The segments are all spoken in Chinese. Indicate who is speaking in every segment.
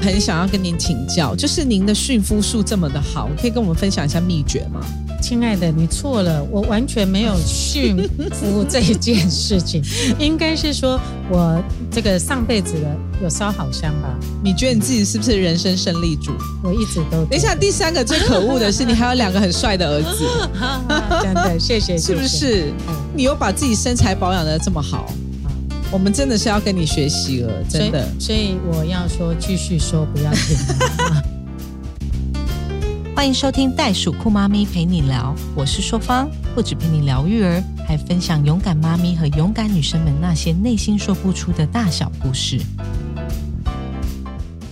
Speaker 1: 很想要跟您请教，就是您的驯夫术这么的好，可以跟我们分享一下秘诀吗？
Speaker 2: 亲爱的，你错了，我完全没有驯服这一件事情，应该是说我这个上辈子的有烧好香吧？
Speaker 1: 你觉得你自己是不是人生胜利组？
Speaker 2: 我一直都
Speaker 1: 等一下，第三个最可恶的是，你还有两个很帅的儿子，
Speaker 2: 真的谢谢，
Speaker 1: 是不是？你又把自己身材保养的这么好，我们真的是要跟你学习了，真的。
Speaker 2: 所以我要说，继续说，不要停。
Speaker 3: 欢迎收听袋鼠酷妈咪陪你聊，我是硕芳，不止陪你聊育儿，还分享勇敢妈咪和勇敢女生们那些内心说不出的大小故事。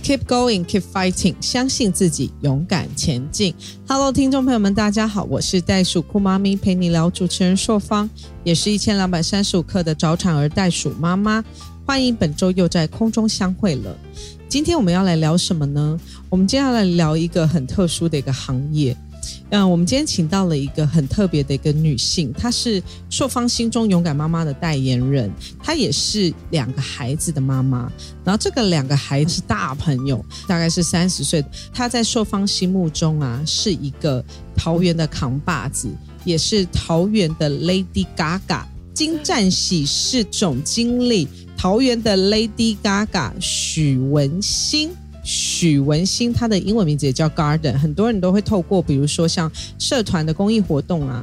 Speaker 1: Keep going, keep fighting，相信自己，勇敢前进。Hello，听众朋友们，大家好，我是袋鼠酷妈咪陪你聊主持人硕芳，也是一千两百三十五克的早产儿袋鼠妈妈。欢迎本周又在空中相会了。今天我们要来聊什么呢？我们接下来聊一个很特殊的一个行业。嗯，我们今天请到了一个很特别的一个女性，她是朔方心中勇敢妈妈的代言人，她也是两个孩子的妈妈。然后这个两个孩子是大朋友，大概是三十岁。她在朔方心目中啊，是一个桃园的扛把子，也是桃园的 Lady Gaga，金湛喜事总经理。桃园的 Lady Gaga 许文心，许文心，她的英文名字也叫 Garden，很多人都会透过比如说像社团的公益活动啊，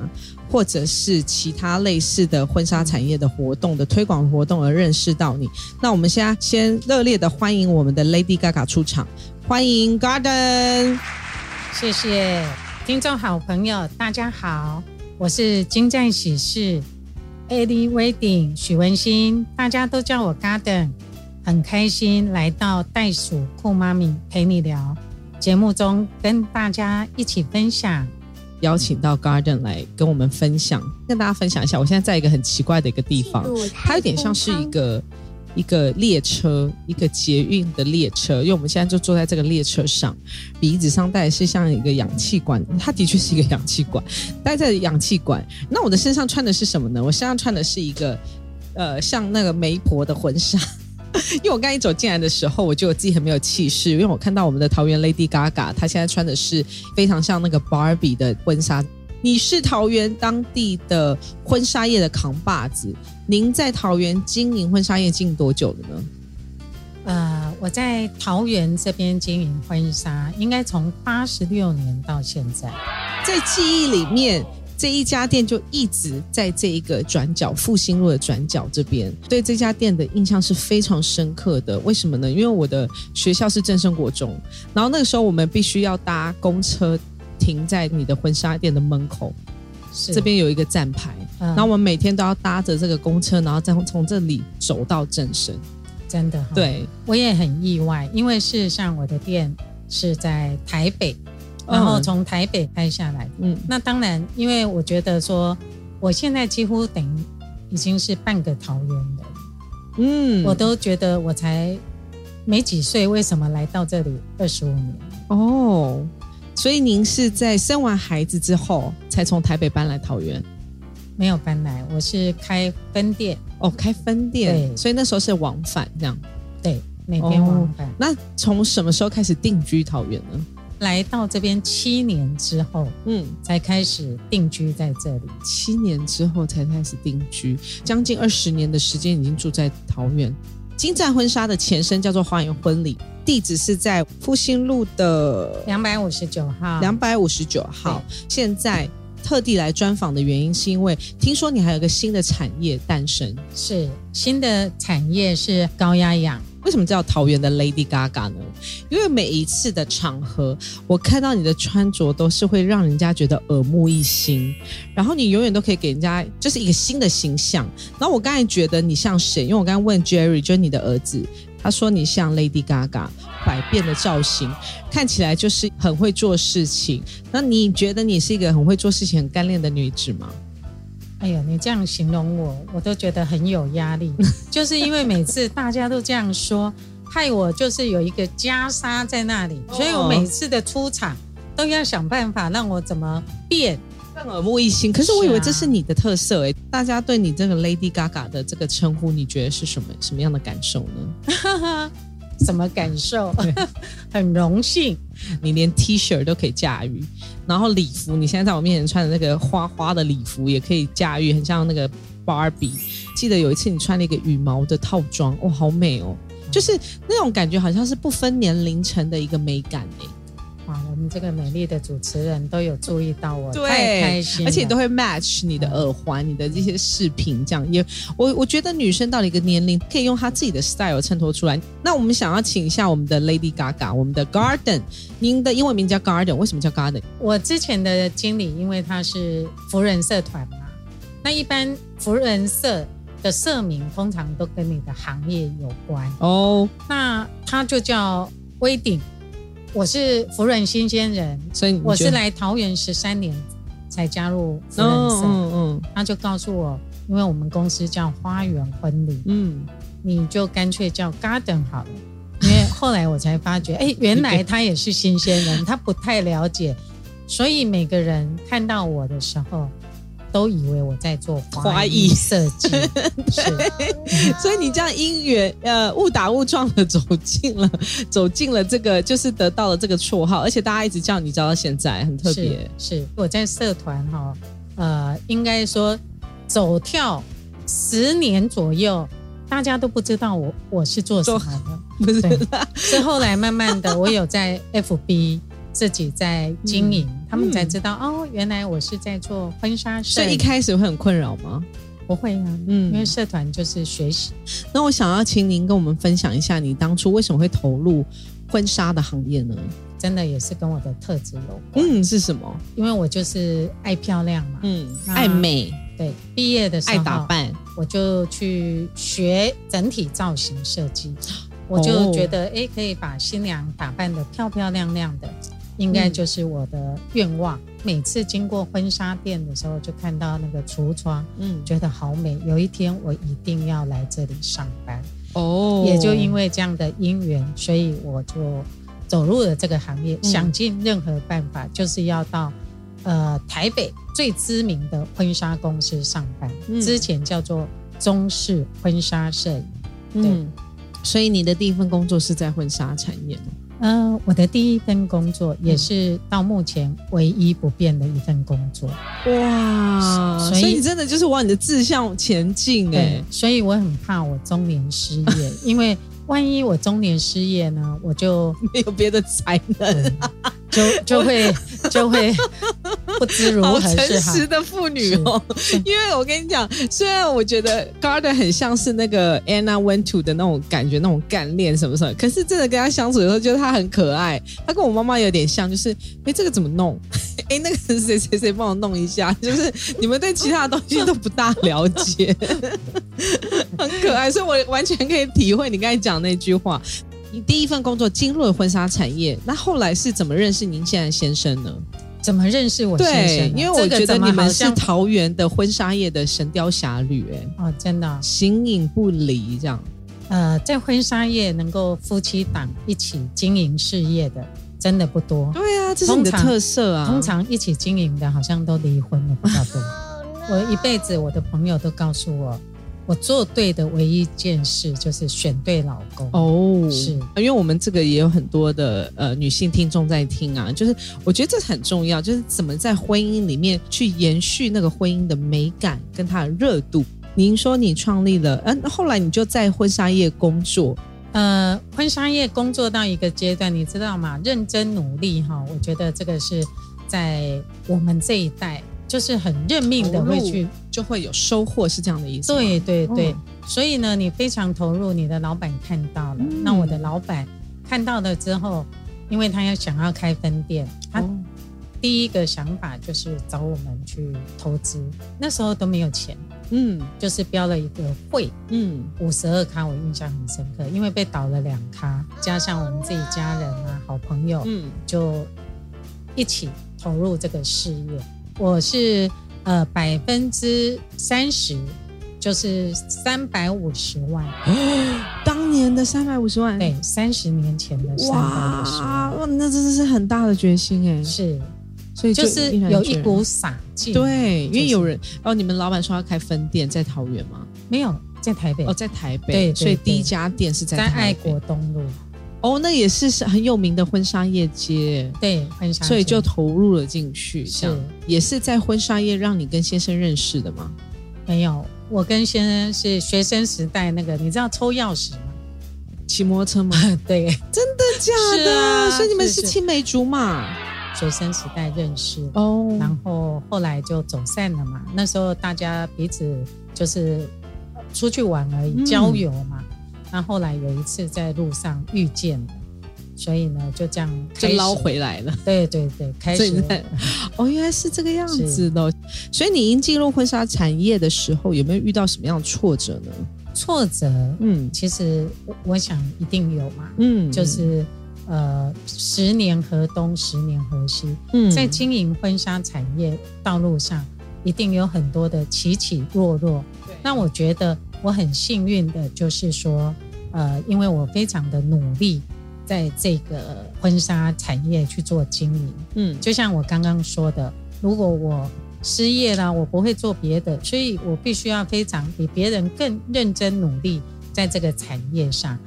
Speaker 1: 或者是其他类似的婚纱产业的活动的推广活动而认识到你。那我们现在先热烈的欢迎我们的 Lady Gaga 出场，欢迎 Garden，
Speaker 2: 谢谢听众好朋友，大家好，我是金湛喜事。Adi Wedding 许文新，大家都叫我 Garden，很开心来到袋鼠酷妈咪陪你聊节目中，跟大家一起分享，
Speaker 1: 邀请到 Garden 来跟我们分享，跟大家分享一下，我现在在一个很奇怪的一个地方，它有点像是一个。一个列车，一个捷运的列车，因为我们现在就坐在这个列车上，鼻子上戴的是像一个氧气管，它的确是一个氧气管，戴在氧气管。那我的身上穿的是什么呢？我身上穿的是一个，呃，像那个媒婆的婚纱。因为我刚一走进来的时候，我觉得我自己很没有气势，因为我看到我们的桃园 Lady Gaga，她现在穿的是非常像那个 Barbie 的婚纱。你是桃园当地的婚纱业的扛把子，您在桃园经营婚纱业经营多久了呢？
Speaker 2: 呃，我在桃园这边经营婚纱，应该从八十六年到现在，
Speaker 1: 在记忆里面，这一家店就一直在这一个转角复兴路的转角这边，对这家店的印象是非常深刻的。为什么呢？因为我的学校是正生国中，然后那个时候我们必须要搭公车。停在你的婚纱店的门口，这边有一个站牌，然后我们每天都要搭着这个公车，然后再从这里走到正生。
Speaker 2: 真的，
Speaker 1: 对
Speaker 2: 我也很意外，因为事实上我的店是在台北，然后从台北拍下来。嗯，那当然，因为我觉得说，我现在几乎等于已经是半个桃园人。嗯，我都觉得我才没几岁，为什么来到这里二十五年？哦。
Speaker 1: 所以您是在生完孩子之后才从台北搬来桃园？
Speaker 2: 没有搬来，我是开分店
Speaker 1: 哦，开分店，所以那时候是往返这样。
Speaker 2: 对，每天往返。
Speaker 1: 那从什么时候开始定居桃园呢？
Speaker 2: 来到这边七年之后，嗯，才开始定居在这里。
Speaker 1: 七年之后才开始定居，将近二十年的时间已经住在桃园。金湛婚纱的前身叫做花园婚礼，地址是在复兴路的
Speaker 2: 两百五十九号。
Speaker 1: 两百五十九号。现在特地来专访的原因，是因为听说你还有个新的产业诞生。
Speaker 2: 是新的产业是高压氧。
Speaker 1: 为什么叫桃园的 Lady Gaga 呢？因为每一次的场合，我看到你的穿着都是会让人家觉得耳目一新，然后你永远都可以给人家就是一个新的形象。然后我刚才觉得你像谁？因为我刚刚问 Jerry，就是你的儿子，他说你像 Lady Gaga，百变的造型，看起来就是很会做事情。那你觉得你是一个很会做事情、很干练的女子吗？
Speaker 2: 哎呀，你这样形容我，我都觉得很有压力。就是因为每次大家都这样说，害我就是有一个袈裟在那里，所以我每次的出场都要想办法让我怎么变
Speaker 1: 更耳目一新。可是我以为这是你的特色哎，大家对你这个 Lady Gaga 的这个称呼，你觉得是什么什么样的感受呢？
Speaker 2: 什么感受？很荣幸，
Speaker 1: 你连 T 恤都可以驾驭，然后礼服，你现在在我面前穿的那个花花的礼服也可以驾驭，很像那个 Barbie。记得有一次你穿了一个羽毛的套装，哇，好美哦！就是那种感觉，好像是不分年龄层的一个美感诶。
Speaker 2: 我们这个美丽的主持人都有注意到我，太开心，
Speaker 1: 而且都会 match 你的耳环、你的这些饰品，这样也我我觉得女生到了一个年龄，可以用她自己的 style 衬托出来。那我们想要请一下我们的 Lady Gaga，我们的 Garden，您的英文名叫 Garden，为什么叫 Garden？
Speaker 2: 我之前的经理，因为他是福人社团嘛，那一般福人社的社名通常都跟你的行业有关哦，那他就叫威鼎。我是福人新鲜人，
Speaker 1: 所以
Speaker 2: 我是来桃园十三年才加入福人社。嗯嗯，他就告诉我，因为我们公司叫花园婚礼，嗯，你就干脆叫 Garden 好了。因为后来我才发觉，哎，原来他也是新鲜人，他不太了解，所以每个人看到我的时候。都以为我在做花艺设计，
Speaker 1: 所以你这样因缘呃误打误撞的走进了，走进了这个，就是得到了这个绰号，而且大家一直叫你叫到现在，很特别。
Speaker 2: 是我在社团哈，呃，应该说走跳十年左右，大家都不知道我我是做什么的，
Speaker 1: 不是？
Speaker 2: 是后来慢慢的，我有在 FB。自己在经营，他们才知道哦，原来我是在做婚纱摄。
Speaker 1: 所以一开始会很困扰吗？
Speaker 2: 不会啊，嗯，因为社团就是学习。
Speaker 1: 那我想要请您跟我们分享一下，你当初为什么会投入婚纱的行业呢？
Speaker 2: 真的也是跟我的特质有关。
Speaker 1: 嗯，是什么？
Speaker 2: 因为我就是爱漂亮嘛，嗯，
Speaker 1: 爱美。
Speaker 2: 对，毕业的时候
Speaker 1: 爱打扮，
Speaker 2: 我就去学整体造型设计。我就觉得，哎，可以把新娘打扮的漂漂亮亮的。应该就是我的愿望。每次经过婚纱店的时候，就看到那个橱窗，嗯，觉得好美。有一天我一定要来这里上班哦。也就因为这样的因缘，所以我就走入了这个行业，想尽任何办法，就是要到呃台北最知名的婚纱公司上班。之前叫做中式婚纱摄影。对，
Speaker 1: 所以你的第一份工作是在婚纱产业吗？
Speaker 2: 嗯，我的第一份工作也是到目前唯一不变的一份工作。
Speaker 1: 哇，所以你真的就是往你的志向前进哎。
Speaker 2: 所以我很怕我中年失业，因为万一我中年失业呢，我就
Speaker 1: 没有别的才能。
Speaker 2: 就就会就会 不知如何是
Speaker 1: 诚实的妇女哦，因为我跟你讲，虽然我觉得 Garden 很像是那个 Anna Went to 的那种感觉，那种干练什么什么，可是真的跟他相处的时候，觉得他很可爱。他跟我妈妈有点像，就是哎，这个怎么弄？哎，那个谁谁谁帮我弄一下，就是你们对其他的东西都不大了解，很可爱，所以我完全可以体会你刚才讲那句话。你第一份工作进入了婚纱产业，那后来是怎么认识您现在先生呢？
Speaker 2: 怎么认识我先生？
Speaker 1: 因为我觉得你们是桃园的婚纱业的神雕侠侣，哎，
Speaker 2: 哦，真的
Speaker 1: 形影不离这样。
Speaker 2: 呃，在婚纱业能够夫妻档一起经营事业的，真的不多。
Speaker 1: 对啊，这是你的特色啊。
Speaker 2: 通常一起经营的，好像都离婚了比较多。我一辈子，我的朋友都告诉我。我做对的唯一一件事就是选对老公哦，是
Speaker 1: 因为我们这个也有很多的呃女性听众在听啊，就是我觉得这很重要，就是怎么在婚姻里面去延续那个婚姻的美感跟它的热度。您说你创立了，嗯，后来你就在婚纱业工作，
Speaker 2: 呃，婚纱业工作到一个阶段，你知道吗？认真努力哈，我觉得这个是在我们这一代。就是很认命的会去，
Speaker 1: 就会有收获，是这样的意思。
Speaker 2: 对对对，所以呢，你非常投入，你的老板看到了。那我的老板看到了之后，因为他要想要开分店，他第一个想法就是找我们去投资。那时候都没有钱，嗯，就是标了一个会，嗯，五十二咖，我印象很深刻，因为被倒了两咖，加上我们自己家人啊、好朋友，嗯，就一起投入这个事业。我是呃百分之三十，就是三百五十万。
Speaker 1: 当年的三百五十万，
Speaker 2: 对，三十年前的三百五十万，哇
Speaker 1: 那真的是很大的决心哎。
Speaker 2: 是，
Speaker 1: 所以
Speaker 2: 就是有一股傻劲。
Speaker 1: 对，因为有人哦，你们老板说要开分店在桃园吗？
Speaker 2: 没有，在台北。
Speaker 1: 哦，在台北。对，所以第一家店是在
Speaker 2: 在爱国东路。
Speaker 1: 哦，那也是是很有名的婚纱业街，
Speaker 2: 对，婚纱，
Speaker 1: 所以就投入了进去。
Speaker 2: 是，
Speaker 1: 也是在婚纱业让你跟先生认识的吗？
Speaker 2: 没有，我跟先生是学生时代那个，你知道抽钥匙吗？
Speaker 1: 骑摩托车吗？
Speaker 2: 对，
Speaker 1: 真的假的？所以你们是青梅竹马，
Speaker 2: 学生时代认识哦，然后后来就走散了嘛。那时候大家彼此就是出去玩而已，郊游嘛。那后来有一次在路上遇见了，所以呢就这样
Speaker 1: 就捞回来了。
Speaker 2: 对对对，开始
Speaker 1: 哦，原来是这个样子的。所以你一进入婚纱产业的时候，有没有遇到什么样的挫折呢？
Speaker 2: 挫折，嗯，其实我想一定有嘛，嗯，就是呃，十年河东，十年河西，嗯，在经营婚纱产业道路上，一定有很多的起起落落。对，那我觉得我很幸运的，就是说。呃，因为我非常的努力，在这个婚纱产业去做经营，嗯，就像我刚刚说的，如果我失业了，我不会做别的，所以我必须要非常比别人更认真努力在这个产业上。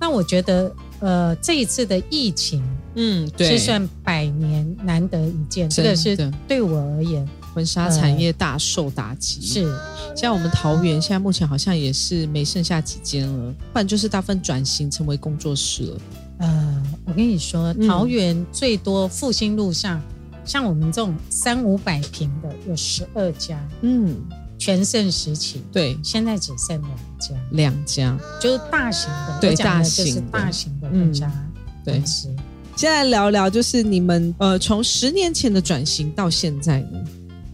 Speaker 2: 那我觉得，呃，这一次的疫情，嗯，是算百年难得一见，这个是对我而言。
Speaker 1: 婚纱产业大受打击，
Speaker 2: 是。
Speaker 1: 像我们桃园现在目前好像也是没剩下几间了，不然就是大部分转型成为工作室了。
Speaker 2: 呃，我跟你说，桃园最多复兴路上，像我们这种三五百平的有十二家，嗯，全盛时期，
Speaker 1: 对，
Speaker 2: 现在只剩两家，
Speaker 1: 两家。
Speaker 2: 就是大型的，
Speaker 1: 对，大型
Speaker 2: 的，大型的婚纱
Speaker 1: 对。现在聊聊，就是你们呃，从十年前的转型到现在呢？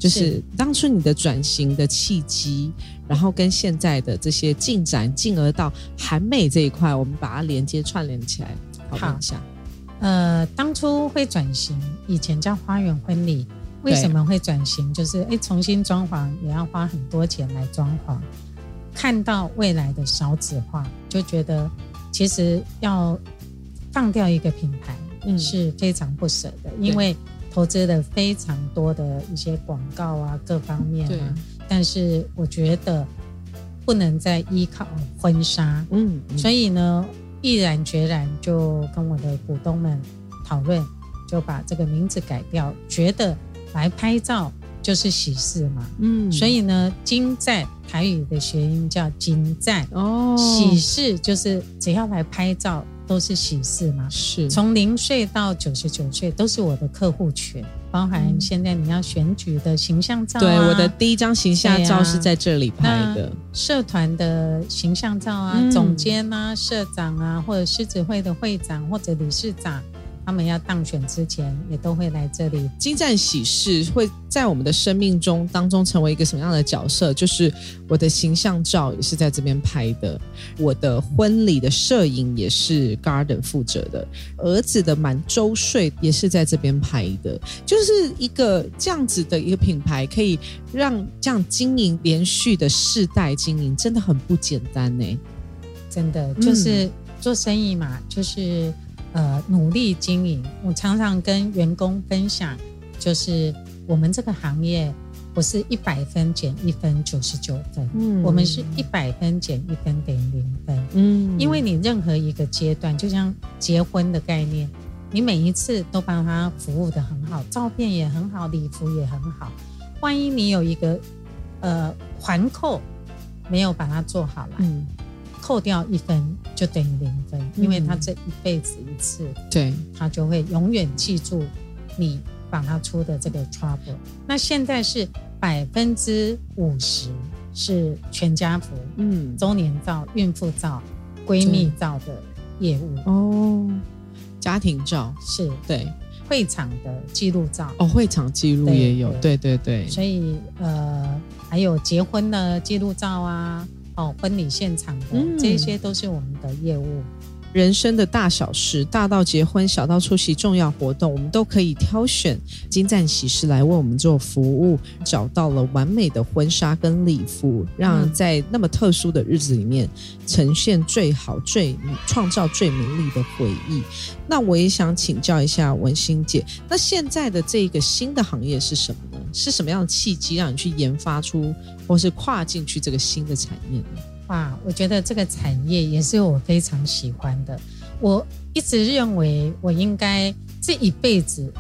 Speaker 1: 就是当初你的转型的契机，然后跟现在的这些进展，进而到韩美这一块，我们把它连接串联起来讨论一下。
Speaker 2: 呃，当初会转型，以前叫花园婚礼，为什么会转型？就是哎，重新装潢也要花很多钱来装潢，看到未来的少子化，就觉得其实要放掉一个品牌，嗯，是非常不舍的，因为。投资了非常多的一些广告啊，各方面啊，但是我觉得不能再依靠婚纱，嗯，所以呢，毅然决然就跟我的股东们讨论，就把这个名字改掉，觉得来拍照就是喜事嘛，嗯，所以呢，金在台语的谐音叫金在哦，喜事就是只要来拍照。都是喜事嘛，
Speaker 1: 是。
Speaker 2: 从零岁到九十九岁都是我的客户群，包含现在你要选举的形象照，
Speaker 1: 对，我的第一张形象照是在这里拍的，
Speaker 2: 社团的形象照啊，总监啊，社长啊，或者狮子会的会长或者理事长。他们要当选之前，也都会来这里。
Speaker 1: 金赞喜事会在我们的生命中当中成为一个什么样的角色？就是我的形象照也是在这边拍的，我的婚礼的摄影也是 Garden 负责的，儿子的满周岁也是在这边拍的。就是一个这样子的一个品牌，可以让这样经营连续的世代经营，真的很不简单呢。
Speaker 2: 真的就是做生意嘛，就是。呃，努力经营。我常常跟员工分享，就是我们这个行业不是一百分减一分九十九分，嗯，我们是一百分减一分等于零分，嗯，因为你任何一个阶段，就像结婚的概念，你每一次都帮他服务的很好，照片也很好，礼服也很好，万一你有一个呃环扣没有把它做好了，嗯。扣掉一分就等于零分，因为他这一辈子一次，
Speaker 1: 对，
Speaker 2: 他就会永远记住你帮他出的这个 trouble。那现在是百分之五十是全家福，嗯，周年照、孕妇照、闺蜜照的业务。哦，
Speaker 1: 家庭照。
Speaker 2: 是。
Speaker 1: 对，
Speaker 2: 会场的记录照。
Speaker 1: 哦，会场记录也有，对对对，
Speaker 2: 所以呃，还有结婚的记录照啊。哦，婚礼现场的这些都是我们的业务。
Speaker 1: 人生的大小事，大到结婚，小到出席重要活动，我们都可以挑选金赞喜事来为我们做服务，找到了完美的婚纱跟礼服，让在那么特殊的日子里面呈现最好、最创造最美丽的回忆。那我也想请教一下文心姐，那现在的这个新的行业是什么呢？是什么样的契机让你去研发出，或是跨进去这个新的产业呢？
Speaker 2: 哇，我觉得这个产业也是我非常喜欢的。我一直认为我应该这一辈子，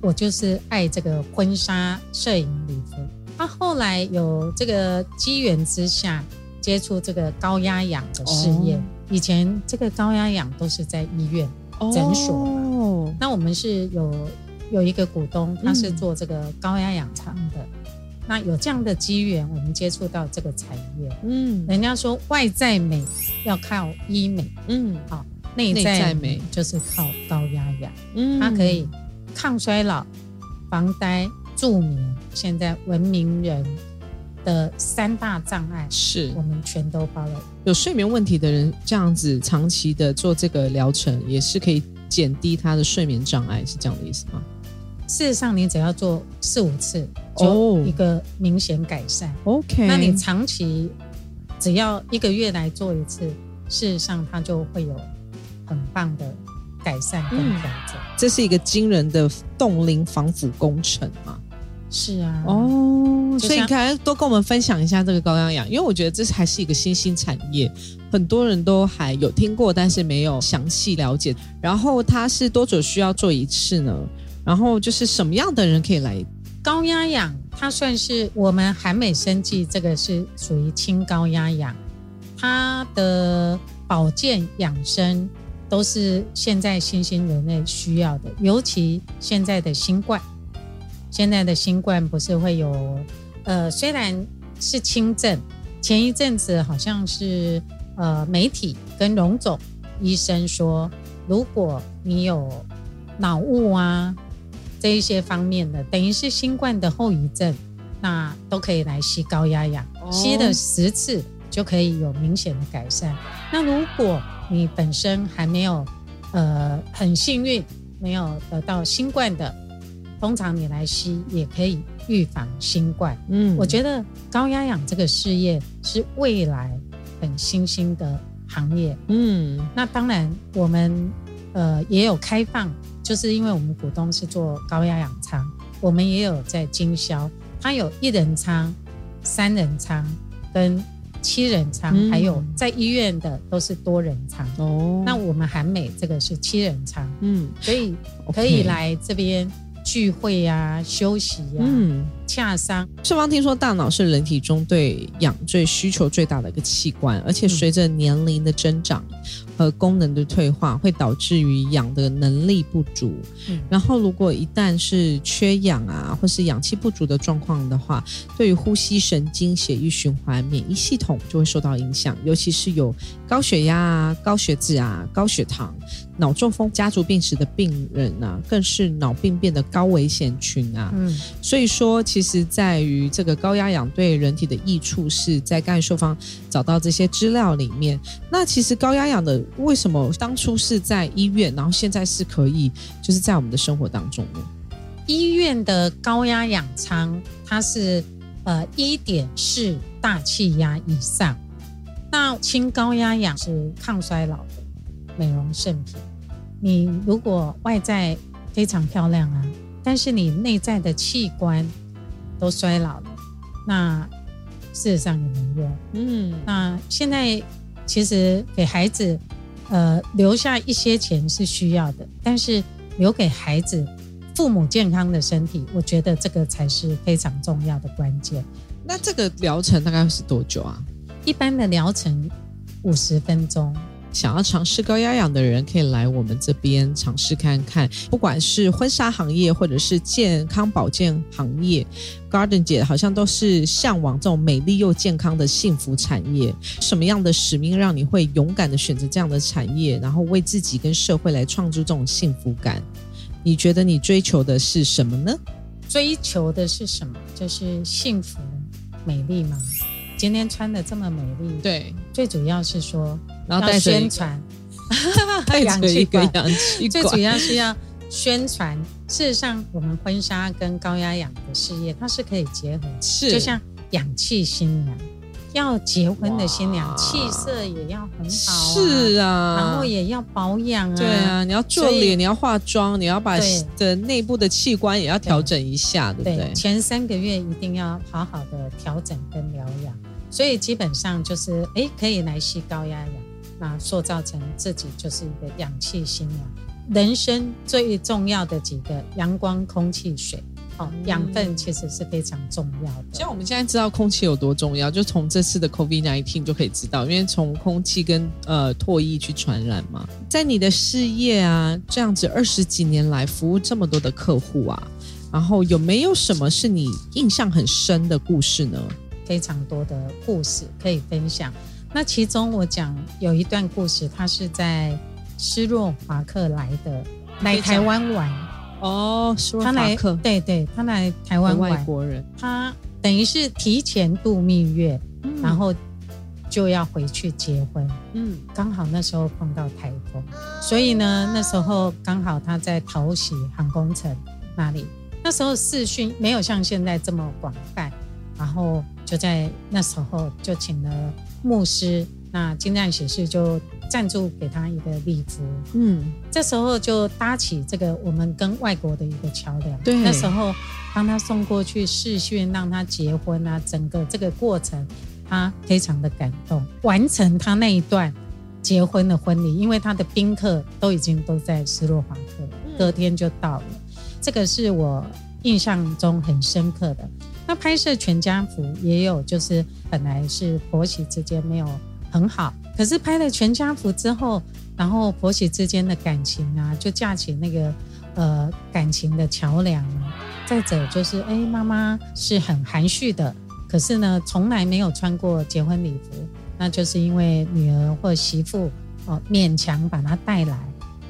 Speaker 2: 我就是爱这个婚纱摄影礼服。他后来有这个机缘之下接触这个高压氧的事业。以前这个高压氧都是在医院诊所，那我们是有有一个股东，他是做这个高压氧厂的。那有这样的机缘，我们接触到这个产业。嗯，人家说外在美要靠医美，嗯，好，内在美就是靠高压氧。嗯，它可以抗衰老、防呆、助眠。现在文明人的三大障碍，
Speaker 1: 是
Speaker 2: 我们全都包了。
Speaker 1: 有睡眠问题的人，这样子长期的做这个疗程，也是可以减低他的睡眠障碍，是这样的意思吗？
Speaker 2: 事实上，你只要做四五次，就一个明显改善。
Speaker 1: OK，
Speaker 2: 那你长期只要一个月来做一次，事实上它就会有很棒的改善跟调整。
Speaker 1: 这是一个惊人的冻龄防腐工程啊！
Speaker 2: 是啊，
Speaker 1: 哦，所以你看，多跟我们分享一下这个高压氧，因为我觉得这还是一个新兴产业，很多人都还有听过，但是没有详细了解。然后它是多久需要做一次呢？然后就是什么样的人可以来
Speaker 2: 高压氧？它算是我们韩美生技这个是属于轻高压氧，它的保健养生都是现在新兴人类需要的，尤其现在的新冠，现在的新冠不是会有呃，虽然是轻症，前一阵子好像是呃媒体跟荣总医生说，如果你有脑雾啊。这一些方面的，等于是新冠的后遗症，那都可以来吸高压氧，吸了十次就可以有明显的改善。那如果你本身还没有，呃，很幸运没有得到新冠的，通常你来吸也可以预防新冠。嗯，我觉得高压氧这个事业是未来很新兴的行业。嗯，那当然我们呃也有开放。就是因为我们股东是做高压氧舱，我们也有在经销，它有一人舱、三人舱跟七人舱，还有在医院的都是多人舱。哦，那我们韩美这个是七人舱，嗯，所以可以来这边聚会呀、休息呀。嗯。洽商。
Speaker 1: 顺方听说，大脑是人体中对氧最需求最大的一个器官，而且随着年龄的增长和功能的退化，会导致于氧的能力不足。嗯然后，如果一旦是缺氧啊，或是氧气不足的状况的话，对于呼吸、神经、血液循环、免疫系统就会受到影响，尤其是有高血压啊、高血脂啊、高血糖。脑中风家族病史的病人啊，更是脑病变的高危险群啊。嗯，所以说，其实在于这个高压氧对人体的益处，是在刚才受方找到这些资料里面。那其实高压氧的为什么当初是在医院，然后现在是可以就是在我们的生活当中呢？
Speaker 2: 医院的高压氧舱，它是呃一点四大气压以上，那轻高压氧是抗衰老的美容圣品。你如果外在非常漂亮啊，但是你内在的器官都衰老了，那事实上也没用。嗯，那现在其实给孩子呃留下一些钱是需要的，但是留给孩子父母健康的身体，我觉得这个才是非常重要的关键。
Speaker 1: 那这个疗程大概是多久啊？
Speaker 2: 一般的疗程五十分钟。
Speaker 1: 想要尝试高压氧的人，可以来我们这边尝试看看。不管是婚纱行业，或者是健康保健行业，Garden 姐好像都是向往这种美丽又健康的幸福产业。什么样的使命让你会勇敢的选择这样的产业，然后为自己跟社会来创造这种幸福感？你觉得你追求的是什么呢？
Speaker 2: 追求的是什么？就是幸福、美丽吗？今天穿的这么美丽，
Speaker 1: 对，
Speaker 2: 最主要是说。
Speaker 1: 然后带
Speaker 2: 宣传，
Speaker 1: 带着一个氧 气
Speaker 2: 最主要是要宣传。事实上，我们婚纱跟高压氧的事业，它是可以结合。
Speaker 1: 是，
Speaker 2: 就像氧气新娘，要结婚的新娘，气色也要很好。
Speaker 1: 是啊，
Speaker 2: 然后也要保养啊。
Speaker 1: 对啊，你要做脸，你要化妆，你要把的内部的器官也要调整一下，对不对？
Speaker 2: 前三个月一定要好好的调整跟疗养。所以基本上就是，哎，可以来吸高压氧。那塑造成自己就是一个氧气新娘。人生最重要的几个：阳光、空气、水。哦，养分其实是非常重要的。
Speaker 1: 像我们现在知道空气有多重要，就从这次的 COVID nineteen 就可以知道，因为从空气跟呃唾液去传染嘛。在你的事业啊，这样子二十几年来服务这么多的客户啊，然后有没有什么是你印象很深的故事呢？
Speaker 2: 非常多的故事可以分享。那其中我讲有一段故事，它是在斯洛伐克来的，来台湾玩。
Speaker 1: 哦，他
Speaker 2: 来，对对，他来台湾
Speaker 1: 外国人，
Speaker 2: 他等于是提前度蜜月，然后就要回去结婚。嗯，刚好那时候碰到台风，所以呢，那时候刚好他在桃喜航空城那里。那时候视讯没有像现在这么广泛，然后就在那时候就请了牧师，那金亮喜事就。赞助给他一个礼服，嗯，这时候就搭起这个我们跟外国的一个桥梁。
Speaker 1: 对，
Speaker 2: 那时候帮他送过去试训，让他结婚啊，整个这个过程他非常的感动。完成他那一段结婚的婚礼，因为他的宾客都已经都在斯洛伐克，隔天就到了。这个是我印象中很深刻的。那拍摄全家福也有，就是本来是婆媳之间没有很好。可是拍了全家福之后，然后婆媳之间的感情啊，就架起那个呃感情的桥梁啊。再者就是，哎，妈妈是很含蓄的，可是呢，从来没有穿过结婚礼服，那就是因为女儿或媳妇哦勉强把她带来。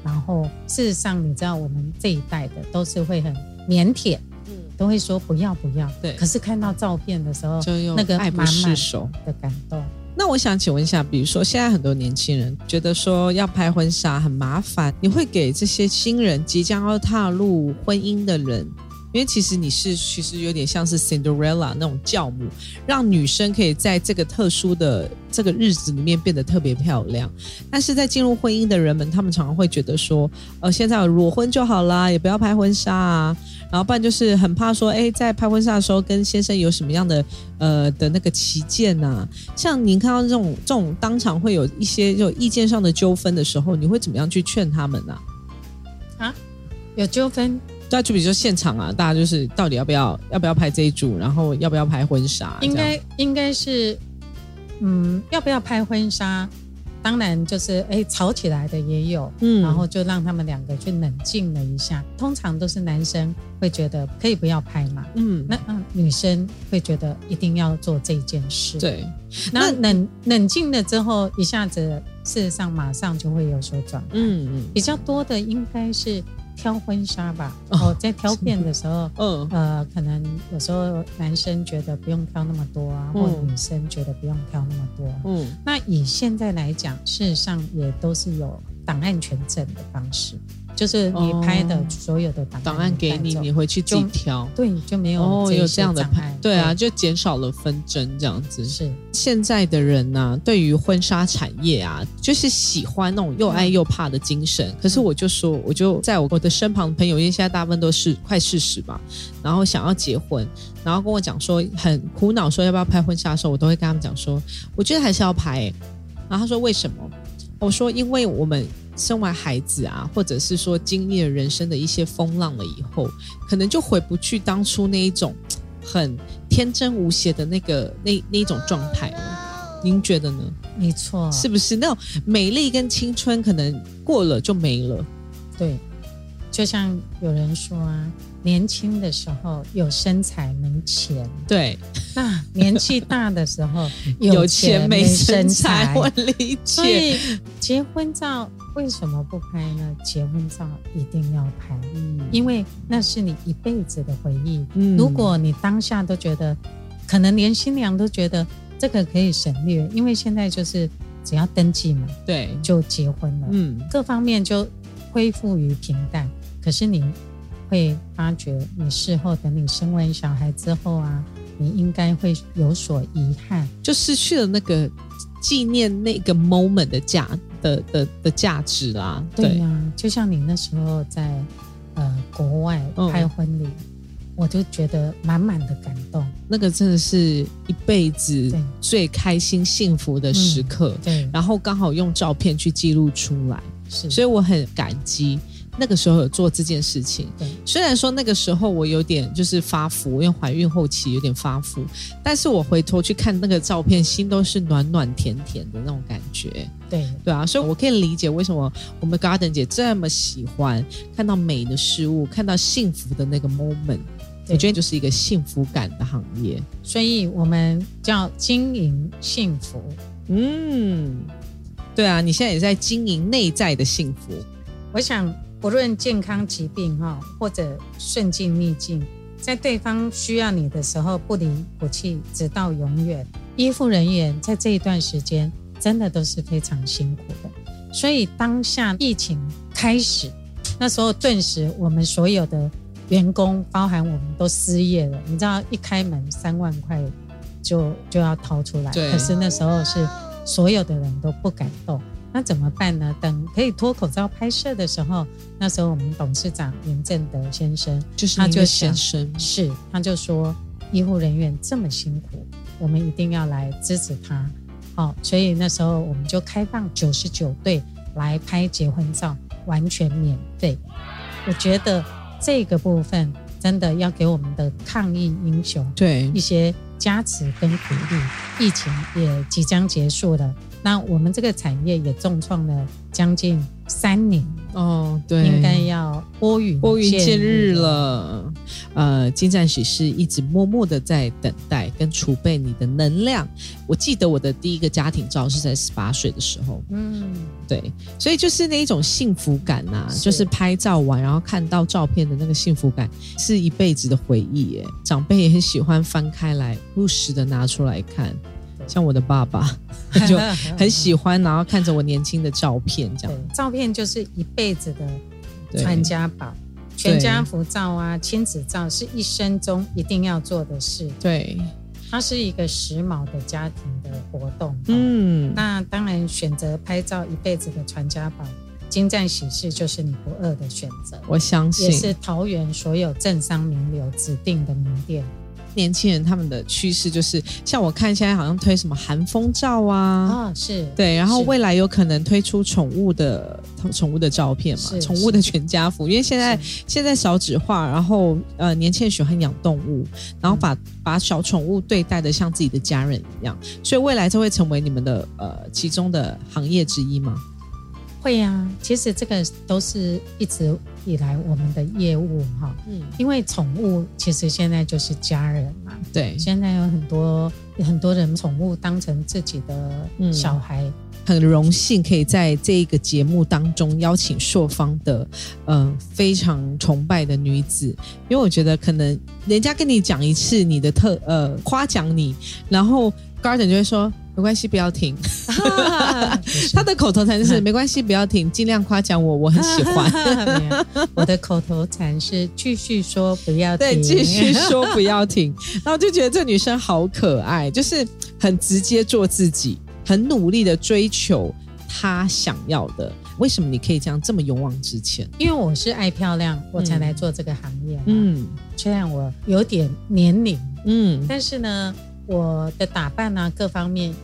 Speaker 2: 然后事实上，你知道我们这一代的都是会很腼腆，嗯，都会说不要不要。
Speaker 1: 对。
Speaker 2: 可是看到照片的时候，
Speaker 1: 就
Speaker 2: 那个
Speaker 1: 爱不释手
Speaker 2: 的感动。
Speaker 1: 那我想请问一下，比如说现在很多年轻人觉得说要拍婚纱很麻烦，你会给这些新人即将要踏入婚姻的人？因为其实你是其实有点像是 Cinderella 那种教母，让女生可以在这个特殊的这个日子里面变得特别漂亮。但是在进入婚姻的人们，他们常常会觉得说，呃，现在裸婚就好啦，也不要拍婚纱啊。然后不然就是很怕说，哎，在拍婚纱的时候跟先生有什么样的呃的那个旗舰呐？像您看到这种这种当场会有一些就意见上的纠纷的时候，你会怎么样去劝他们呢？
Speaker 2: 啊，有纠纷？
Speaker 1: 对，就比如说现场啊，大家就是到底要不要要不要拍这一组，然后要不要拍婚纱？
Speaker 2: 应该应该是，嗯，要不要拍婚纱？当然就是哎，吵起来的也有，嗯，然后就让他们两个去冷静了一下。通常都是男生会觉得可以不要拍嘛，嗯，那嗯，女生会觉得一定要做这件事。
Speaker 1: 对，
Speaker 2: 那冷冷静了之后，一下子事实上马上就会有所转变。嗯嗯，比较多的应该是。挑婚纱吧，哦，在挑片的时候，嗯，呃，可能有时候男生觉得不用挑那么多啊，或女生觉得不用挑那么多，嗯，那以现在来讲，事实上也都是有档案权证的方式。就是你拍的所有的档档
Speaker 1: 案给你，你回去自己挑，
Speaker 2: 对，就没有哦
Speaker 1: 有这样的
Speaker 2: 拍，
Speaker 1: 对啊，就减少了纷争这样子。
Speaker 2: 是
Speaker 1: 现在的人呢，对于婚纱产业啊，就是喜欢那种又爱又怕的精神。可是我就说，我就在我我的身旁的朋友，因为现在大部分都是快四十吧，然后想要结婚，然后跟我讲说很苦恼，说要不要拍婚纱的时候，我都会跟他们讲说，我觉得还是要拍。然后他说为什么？我说因为我们。生完孩子啊，或者是说经历了人生的一些风浪了以后，可能就回不去当初那一种很天真无邪的那个那那一种状态了。您觉得呢？
Speaker 2: 没错，
Speaker 1: 是不是那种美丽跟青春可能过了就没了？
Speaker 2: 对，就像有人说啊。年轻的时候有身材没钱，
Speaker 1: 对。
Speaker 2: 那年纪大的时候 有钱没身材，
Speaker 1: 我理解。
Speaker 2: 所以结婚照为什么不拍呢？结婚照一定要拍，嗯因为那是你一辈子的回忆。嗯如果你当下都觉得，可能连新娘都觉得这个可以省略，因为现在就是只要登记嘛，
Speaker 1: 对，
Speaker 2: 就结婚了。嗯，各方面就恢复于平淡。可是你。会发觉，你事后等你生完小孩之后啊，你应该会有所遗憾，
Speaker 1: 就失去了那个纪念那个 moment 的价的的的价值啦。
Speaker 2: 对呀，就像你那时候在呃国外拍婚礼，我就觉得满满的感动。
Speaker 1: 那个真的是一辈子最开心幸福的时刻。
Speaker 2: 对，
Speaker 1: 然后刚好用照片去记录出来，
Speaker 2: 是，
Speaker 1: 所以我很感激。那个时候有做这件事情，
Speaker 2: 对。
Speaker 1: 虽然说那个时候我有点就是发福，因为怀孕后期有点发福，但是我回头去看那个照片，心都是暖暖甜甜的那种感觉。
Speaker 2: 对
Speaker 1: 对啊，所以我可以理解为什么我们 Garden 姐这么喜欢看到美的事物，看到幸福的那个 moment。我觉得就是一个幸福感的行业，
Speaker 2: 所以我们叫经营幸福。
Speaker 1: 嗯，对啊，你现在也在经营内在的幸福。
Speaker 2: 我想。不论健康疾病哈，或者顺境逆境，在对方需要你的时候不离不弃，直到永远。医护人员在这一段时间真的都是非常辛苦的。所以当下疫情开始，那时候顿时我们所有的员工，包含我们都失业了。你知道，一开门三万块就就要掏出来，可是那时候是所有的人都不敢动。那怎么办呢？等可以脱口罩拍摄的时候，那时候我们董事长严正德先生，
Speaker 1: 就是他就先生，
Speaker 2: 是他就说，医护人员这么辛苦，我们一定要来支持他。好，所以那时候我们就开放九十九对来拍结婚照，完全免费。我觉得这个部分真的要给我们的抗疫英雄
Speaker 1: 对
Speaker 2: 一些加持跟鼓励。疫情也即将结束了。那我们这个产业也重创了将近三年
Speaker 1: 哦，对，
Speaker 2: 应该要拨云
Speaker 1: 拨云见日了。呃，金赞许是一直默默的在等待跟储备你的能量。我记得我的第一个家庭照是在十八岁的时候，嗯，对，所以就是那一种幸福感呐，就是拍照完然后看到照片的那个幸福感，是一辈子的回忆耶。长辈也很喜欢翻开来，不时的拿出来看。像我的爸爸 就很喜欢，然后看着我年轻的照片，这样
Speaker 2: 照片就是一辈子的传家宝。全家福照啊，亲子照是一生中一定要做的事。
Speaker 1: 对，
Speaker 2: 它是一个时髦的家庭的活动。嗯，那当然选择拍照一辈子的传家宝，金赞喜事就是你不二的选择。
Speaker 1: 我相信，
Speaker 2: 也是桃园所有政商名流指定的名店。
Speaker 1: 年轻人他们的趋势就是，像我看现在好像推什么寒风照啊，
Speaker 2: 啊是
Speaker 1: 对，然后未来有可能推出宠物的宠物的照片嘛，宠物的全家福，因为现在现在少纸化，然后呃年轻人喜欢养动物，然后把把小宠物对待的像自己的家人一样，所以未来就会成为你们的呃其中的行业之一吗？
Speaker 2: 会呀，其实这个都是一直以来我们的业务哈，嗯，因为宠物其实现在就是家人嘛，
Speaker 1: 对，
Speaker 2: 现在有很多很多人宠物当成自己的小孩，
Speaker 1: 很荣幸可以在这一个节目当中邀请朔方的，嗯，非常崇拜的女子，因为我觉得可能人家跟你讲一次你的特呃夸奖你，然后 Garden 就会说。没关系，不要停。他的口头禅是“没关系，不要停”，尽量夸奖我，我很喜欢。
Speaker 2: 我的口头禅是“继续说，不要停”。
Speaker 1: 对，继续说，不要停。然后就觉得这女生好可爱，就是很直接做自己，很努力的追求她想要的。为什么你可以这样这么勇往直前？
Speaker 2: 因为我是爱漂亮，我才来做这个行业。嗯，虽然我有点年龄，嗯，但是呢，我的打扮啊，各方面。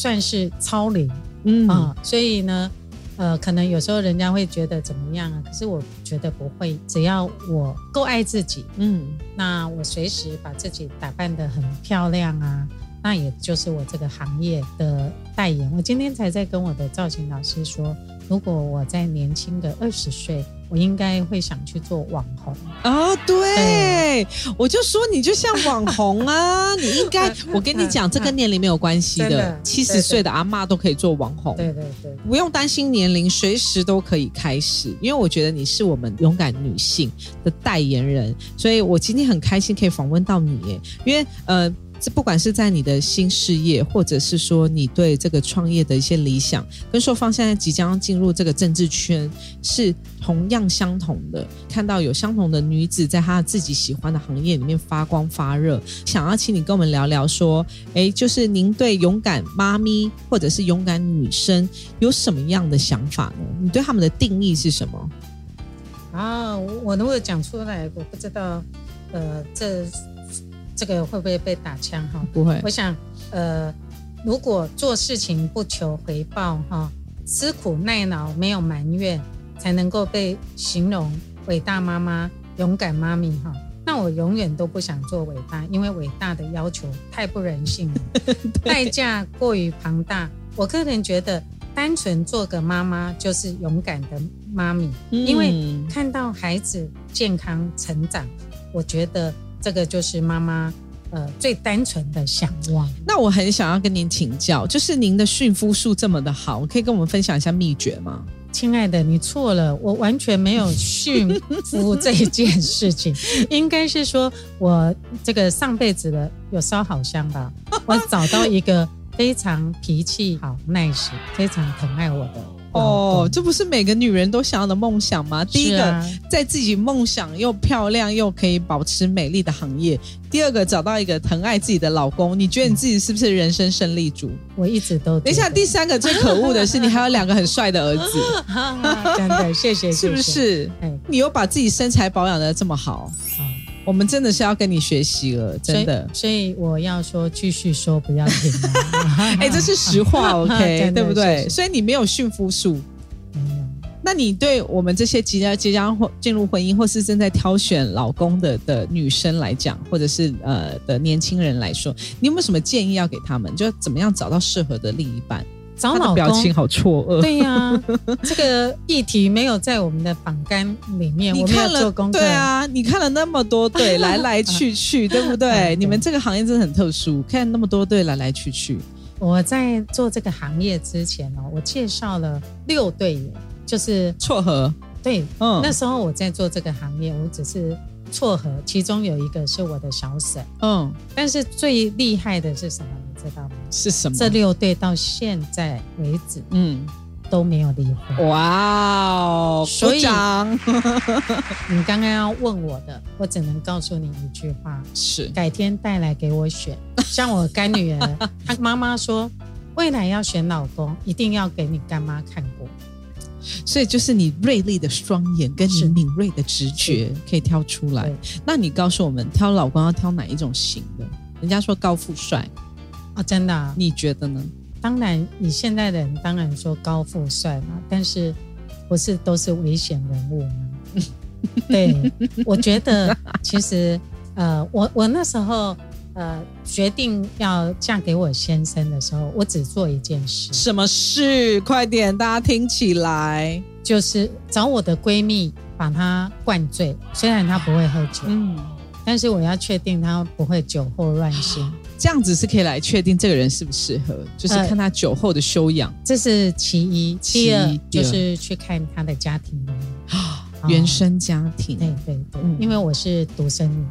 Speaker 2: 算是超龄，嗯啊，所以呢，呃，可能有时候人家会觉得怎么样啊？可是我觉得不会，只要我够爱自己，嗯，那我随时把自己打扮的很漂亮啊，那也就是我这个行业的代言。我今天才在跟我的造型老师说，如果我在年轻的二十岁。我应该会想去做网红
Speaker 1: 啊！对，我就说你就像网红啊！你应该，我跟你讲，这跟年龄没有关系的，七十岁的阿妈都可以做网红。
Speaker 2: 对对对，
Speaker 1: 不用担心年龄，随时都可以开始。因为我觉得你是我们勇敢女性的代言人，所以我今天很开心可以访问到你。因为呃。这不管是在你的新事业，或者是说你对这个创业的一些理想，跟硕方现在即将进入这个政治圈是同样相同的。看到有相同的女子在她自己喜欢的行业里面发光发热，想要请你跟我们聊聊，说，哎，就是您对勇敢妈咪或者是勇敢女生有什么样的想法呢？你对他们的定义是什么？
Speaker 2: 啊，我如果讲出来，我不知道。呃，这这个会不会被打枪哈？
Speaker 1: 不会。
Speaker 2: 我想，呃，如果做事情不求回报哈，吃苦耐劳没有埋怨，才能够被形容伟大妈妈、勇敢妈咪哈。那我永远都不想做伟大，因为伟大的要求太不人性了，代价过于庞大。我个人觉得，单纯做个妈妈就是勇敢的妈咪，因为看到孩子健康成长，我觉得这个就是妈妈呃最单纯的向往。
Speaker 1: 那我很想要跟您请教，就是您的驯夫术这么的好，可以跟我们分享一下秘诀吗？
Speaker 2: 亲爱的，你错了，我完全没有驯服这件事情，应该是说我这个上辈子的有烧好香吧，我找到一个非常脾气好、nice、非常疼爱我的。
Speaker 1: 哦，这不是每个女人都想要的梦想吗？第一个，在自己梦想又漂亮又可以保持美丽的行业；第二个，找到一个疼爱自己的老公。你觉得你自己是不是人生胜利组？
Speaker 2: 我一直都。
Speaker 1: 等一下，第三个最可恶的是，你还有两个很帅的儿子。
Speaker 2: 真的，谢谢，
Speaker 1: 是不是？哎，你又把自己身材保养的这么好。我们真的是要跟你学习了，真的。
Speaker 2: 所以我要说，继续说，不要停。
Speaker 1: 哎，这是实话，OK，对不对？所以你没有驯服术。没有。那你对我们这些即将即将进入婚姻，或是正在挑选老公的的女生来讲，或者是呃的年轻人来说，你有没有什么建议要给他们？就怎么样找到适合的另一半？
Speaker 2: 找老公，
Speaker 1: 表情好错愕。
Speaker 2: 对呀，这个议题没有在我们的榜单里面。你看了，
Speaker 1: 对啊，你看了那么多对 来来去去，对不对？你们这个行业真的很特殊，看那么多对来来去去。
Speaker 2: 我在做这个行业之前哦，我介绍了六对，就是
Speaker 1: 撮合。
Speaker 2: 对，嗯，那时候我在做这个行业，我只是撮合，其中有一个是我的小婶，嗯，但是最厉害的是什么？知道吗？
Speaker 1: 是什么？
Speaker 2: 这六对到现在为止，嗯，都没有离婚。
Speaker 1: 哇哦！所以
Speaker 2: 你刚刚要问我的，我只能告诉你一句话：
Speaker 1: 是
Speaker 2: 改天带来给我选。像我干女儿，她妈妈说，未来要选老公，一定要给你干妈看过。
Speaker 1: 所以就是你锐利的双眼跟你敏锐的直觉可以挑出来。那你告诉我们，挑老公要挑哪一种型的？人家说高富帅。
Speaker 2: 啊，真的？
Speaker 1: 你觉得呢？
Speaker 2: 当然，你现在的人当然说高富帅嘛，但是不是都是危险人物吗？对，我觉得其实呃，我我那时候呃决定要嫁给我先生的时候，我只做一件事。
Speaker 1: 什么事？快点，大家听起来，
Speaker 2: 就是找我的闺蜜把她灌醉，虽然她不会喝酒，嗯，但是我要确定她不会酒后乱性。
Speaker 1: 这样子是可以来确定这个人适不适合，就是看他酒后的修养，
Speaker 2: 这是其一。其二就是去看他的家庭
Speaker 1: 啊，原生家庭。
Speaker 2: 对对对，因为我是独生女，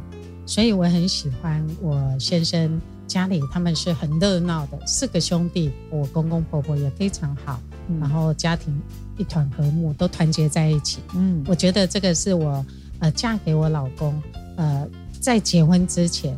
Speaker 2: 所以我很喜欢我先生家里，他们是很热闹的，四个兄弟，我公公婆婆也非常好，然后家庭一团和睦，都团结在一起。嗯，我觉得这个是我呃嫁给我老公呃在结婚之前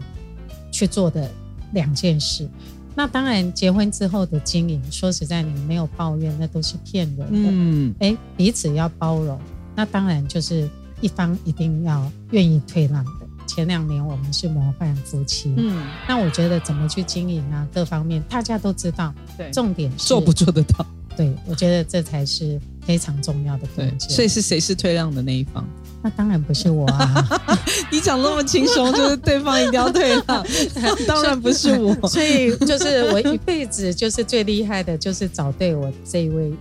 Speaker 2: 去做的。两件事，那当然结婚之后的经营，说实在，你没有抱怨，那都是骗人的。嗯，哎，彼此要包容，那当然就是一方一定要愿意退让的。前两年我们是模范夫妻，嗯，那我觉得怎么去经营啊，各方面大家都知道，
Speaker 1: 对，
Speaker 2: 重点是
Speaker 1: 做不做得到？
Speaker 2: 对，我觉得这才是非常重要的关键。
Speaker 1: 所以是谁是退让的那一方？
Speaker 2: 那当然不是我啊！
Speaker 1: 你讲那么轻松，就是对方一定要退让，当然不是我。
Speaker 2: 所以就是我一辈子就是最厉害的，就是找对我这一位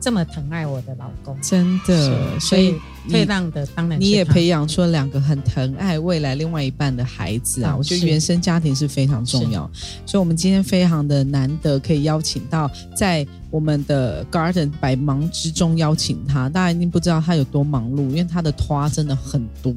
Speaker 2: 这么疼爱我的老公。
Speaker 1: 真的，所以
Speaker 2: 退让的当然
Speaker 1: 你也培养出了两个很疼爱未来另外一半的孩子啊！我觉得原生家庭是非常重要，所以我们今天非常的难得可以邀请到在。我们的 Garden 百忙之中邀请他，大家一定不知道他有多忙碌，因为他的花真的很多，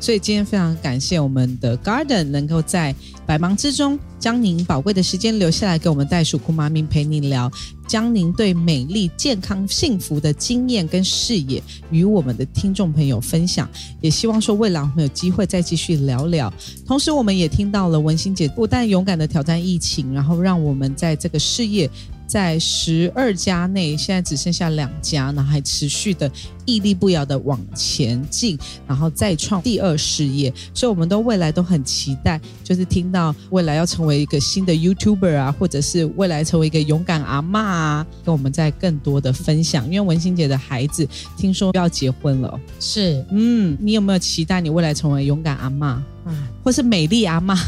Speaker 1: 所以今天非常感谢我们的 Garden 能够在百忙之中将您宝贵的时间留下来，给我们袋鼠库妈咪陪您聊，将您对美丽、健康、幸福的经验跟视野与我们的听听众朋友分享，也希望说未来我们有机会再继续聊聊。同时，我们也听到了文心姐不但勇敢的挑战疫情，然后让我们在这个事业。在十二家内，现在只剩下两家，然后还持续的屹立不摇的往前进，然后再创第二事业。所以，我们都未来都很期待，就是听到未来要成为一个新的 YouTuber 啊，或者是未来成为一个勇敢阿妈啊，跟我们在更多的分享。因为文心姐的孩子听说要结婚了，
Speaker 2: 是，
Speaker 1: 嗯，你有没有期待你未来成为勇敢阿妈，或是美丽阿妈？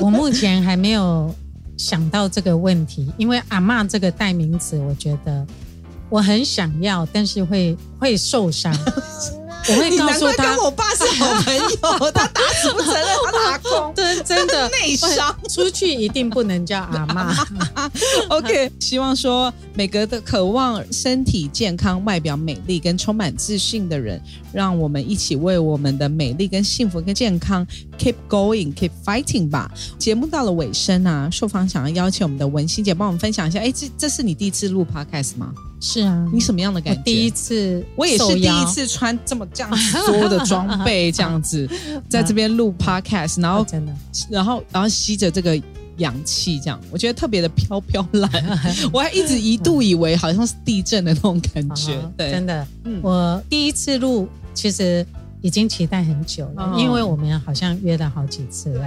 Speaker 2: 我目前还没有想到这个问题，因为阿妈这个代名词，我觉得我很想要，但是会会受伤。我会告诉他，
Speaker 1: 跟我爸是好朋友，他打死不承认他打工，
Speaker 2: 真真的
Speaker 1: 内伤。
Speaker 2: 出去一定不能叫阿妈。
Speaker 1: OK，希望说每个的渴望身体健康、外表美丽跟充满自信的人，让我们一起为我们的美丽、跟幸福、跟健康 keep going，keep fighting 吧。节目到了尾声啊，受访想要邀请我们的文心姐帮我们分享一下。哎，这这是你第一次录 podcast 吗？
Speaker 2: 是啊，
Speaker 1: 你什么样的感觉？
Speaker 2: 第一次，
Speaker 1: 我也是第一次穿这么这样多的装备，这样子在这边录 podcast，然后
Speaker 2: 真的，
Speaker 1: 然后然后吸着这个氧气，这样我觉得特别的飘飘然。我还一直一度以为好像是地震的那种感觉，对，
Speaker 2: 真的。我第一次录，其实已经期待很久了，因为我们好像约了好几次了。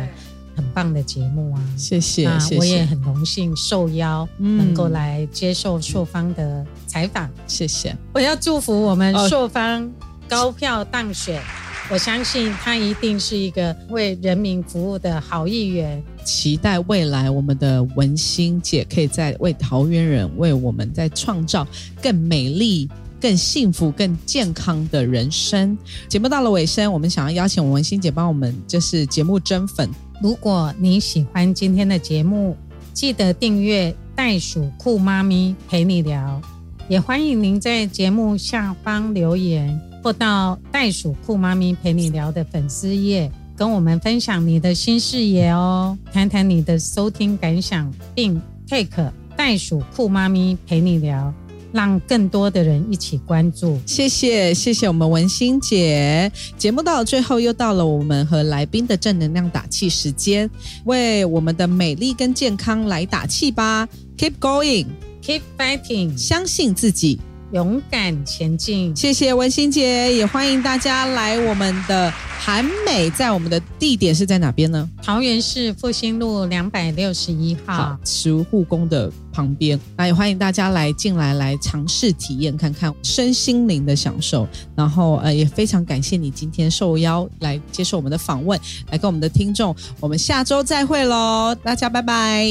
Speaker 2: 很棒的节目啊！
Speaker 1: 谢谢，
Speaker 2: 我也很荣幸受邀能够来接受朔方的采访。
Speaker 1: 谢谢，
Speaker 2: 我要祝福我们朔方高票当选。我相信他一定是一个为人民服务的好议员。
Speaker 1: 期待未来我们的文心姐可以在为桃园人为我们在创造更美丽、更幸福、更健康的人生。节目到了尾声，我们想要邀请文心姐帮我们就是节目增粉。
Speaker 2: 如果你喜欢今天的节目，记得订阅袋鼠酷妈咪陪你聊，也欢迎您在节目下方留言，或到袋鼠酷妈咪陪你聊的粉丝页，跟我们分享你的新视野哦，谈谈你的收听感想，并 take 袋鼠酷妈咪陪你聊。让更多的人一起关注，
Speaker 1: 谢谢谢谢我们文心姐。节目到了最后，又到了我们和来宾的正能量打气时间，为我们的美丽跟健康来打气吧！Keep going，Keep
Speaker 2: fighting，
Speaker 1: 相信自己。
Speaker 2: 勇敢前进，
Speaker 1: 谢谢文心姐，也欢迎大家来我们的韩美，在我们的地点是在哪边呢？
Speaker 2: 桃园市复兴路两百六十一号，
Speaker 1: 慈护宫的旁边。那也欢迎大家来进来，来尝试体验看看身心灵的享受。然后呃，也非常感谢你今天受邀来接受我们的访问，来跟我们的听众，我们下周再会喽，大家拜拜，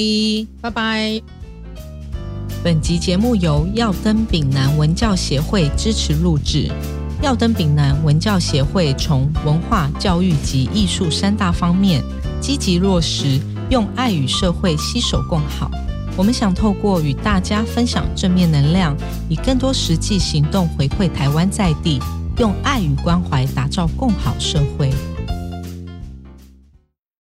Speaker 2: 拜拜。
Speaker 3: 本集节目由耀登丙南文教协会支持录制。耀登丙南文教协会从文化、教育及艺术三大方面积极落实，用爱与社会携手共好。我们想透过与大家分享正面能量，以更多实际行动回馈台湾在地，用爱与关怀打造共好社会。